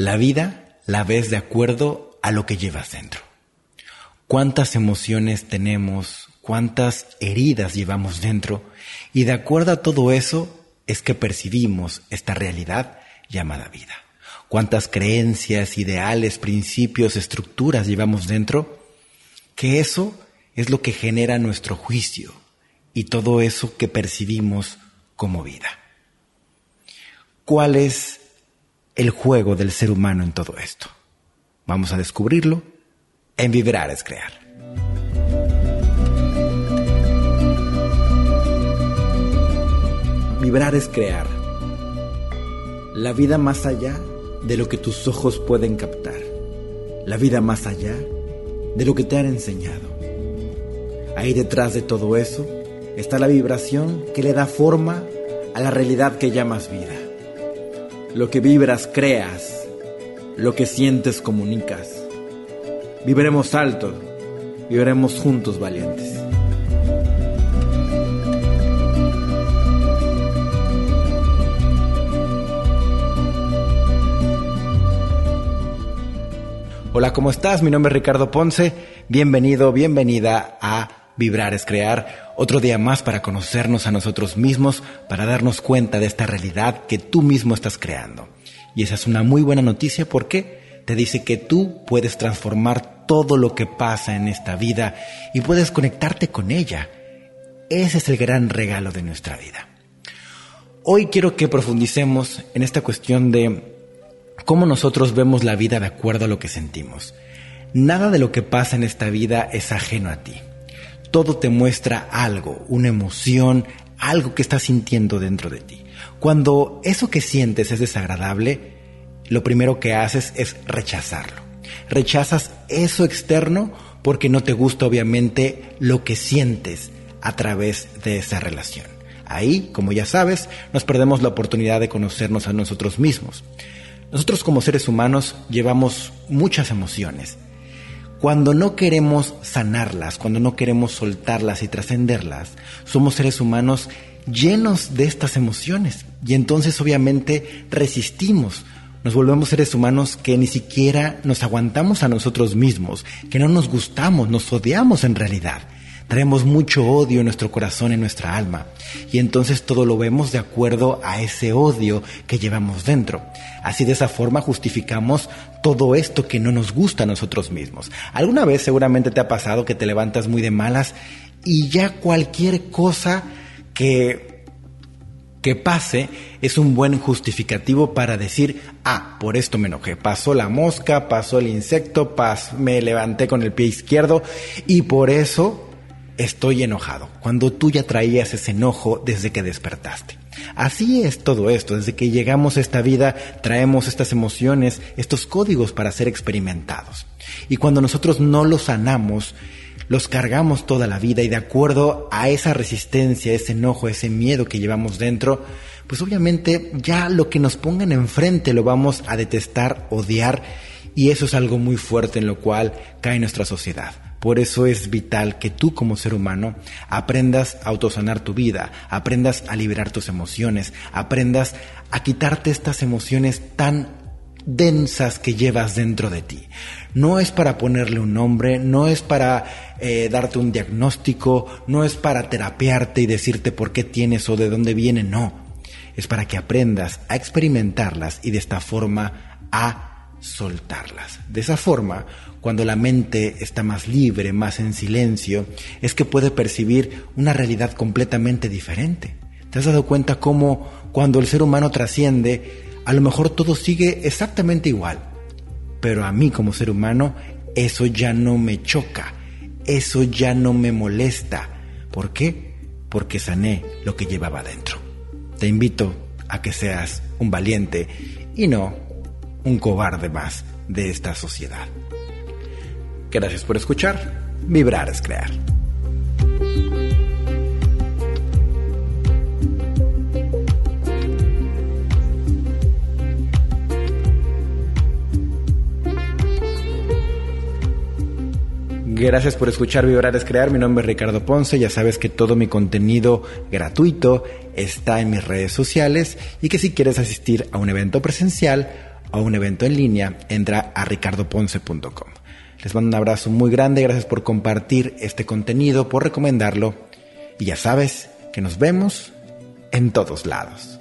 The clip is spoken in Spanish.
La vida la ves de acuerdo a lo que llevas dentro. Cuántas emociones tenemos, cuántas heridas llevamos dentro y de acuerdo a todo eso es que percibimos esta realidad llamada vida. Cuántas creencias, ideales, principios, estructuras llevamos dentro, que eso es lo que genera nuestro juicio y todo eso que percibimos como vida. ¿Cuál es el juego del ser humano en todo esto? Vamos a descubrirlo en Vibrar es Crear. Vibrar es crear. La vida más allá de lo que tus ojos pueden captar. La vida más allá de lo que te han enseñado. Ahí detrás de todo eso está la vibración que le da forma a la realidad que llamas vida. Lo que vibras creas, lo que sientes comunicas. Viviremos alto, viviremos juntos valientes. Hola, ¿cómo estás? Mi nombre es Ricardo Ponce. Bienvenido, bienvenida a Vibrar es Crear. Otro día más para conocernos a nosotros mismos, para darnos cuenta de esta realidad que tú mismo estás creando. Y esa es una muy buena noticia porque te dice que tú puedes transformar todo lo que pasa en esta vida y puedes conectarte con ella. Ese es el gran regalo de nuestra vida. Hoy quiero que profundicemos en esta cuestión de cómo nosotros vemos la vida de acuerdo a lo que sentimos. Nada de lo que pasa en esta vida es ajeno a ti. Todo te muestra algo, una emoción, algo que estás sintiendo dentro de ti. Cuando eso que sientes es desagradable, lo primero que haces es rechazarlo. Rechazas eso externo porque no te gusta obviamente lo que sientes a través de esa relación. Ahí, como ya sabes, nos perdemos la oportunidad de conocernos a nosotros mismos. Nosotros como seres humanos llevamos muchas emociones. Cuando no queremos sanarlas, cuando no queremos soltarlas y trascenderlas, somos seres humanos llenos de estas emociones y entonces obviamente resistimos. Nos volvemos seres humanos que ni siquiera nos aguantamos a nosotros mismos, que no nos gustamos, nos odiamos en realidad. Traemos mucho odio en nuestro corazón, en nuestra alma. Y entonces todo lo vemos de acuerdo a ese odio que llevamos dentro. Así de esa forma justificamos todo esto que no nos gusta a nosotros mismos. Alguna vez seguramente te ha pasado que te levantas muy de malas y ya cualquier cosa que, que pase es un buen justificativo para decir, ah, por esto me enojé. Pasó la mosca, pasó el insecto, me levanté con el pie izquierdo y por eso estoy enojado, cuando tú ya traías ese enojo desde que despertaste. Así es todo esto, desde que llegamos a esta vida traemos estas emociones, estos códigos para ser experimentados. Y cuando nosotros no los sanamos, los cargamos toda la vida y de acuerdo a esa resistencia, ese enojo, ese miedo que llevamos dentro, pues obviamente ya lo que nos pongan enfrente lo vamos a detestar, odiar y eso es algo muy fuerte en lo cual cae nuestra sociedad. Por eso es vital que tú como ser humano aprendas a autosanar tu vida, aprendas a liberar tus emociones, aprendas a quitarte estas emociones tan densas que llevas dentro de ti. No es para ponerle un nombre, no es para eh, darte un diagnóstico, no es para terapearte y decirte por qué tienes o de dónde viene, no. Es para que aprendas a experimentarlas y de esta forma a soltarlas. De esa forma, cuando la mente está más libre, más en silencio, es que puede percibir una realidad completamente diferente. ¿Te has dado cuenta cómo cuando el ser humano trasciende, a lo mejor todo sigue exactamente igual? Pero a mí como ser humano, eso ya no me choca, eso ya no me molesta. ¿Por qué? Porque sané lo que llevaba dentro. Te invito a que seas un valiente y no un cobarde más de esta sociedad. Gracias por escuchar. Vibrar es crear. Gracias por escuchar Vibrar es Crear. Mi nombre es Ricardo Ponce. Ya sabes que todo mi contenido gratuito está en mis redes sociales y que si quieres asistir a un evento presencial o un evento en línea, entra a ricardoponce.com. Les mando un abrazo muy grande, gracias por compartir este contenido, por recomendarlo y ya sabes que nos vemos en todos lados.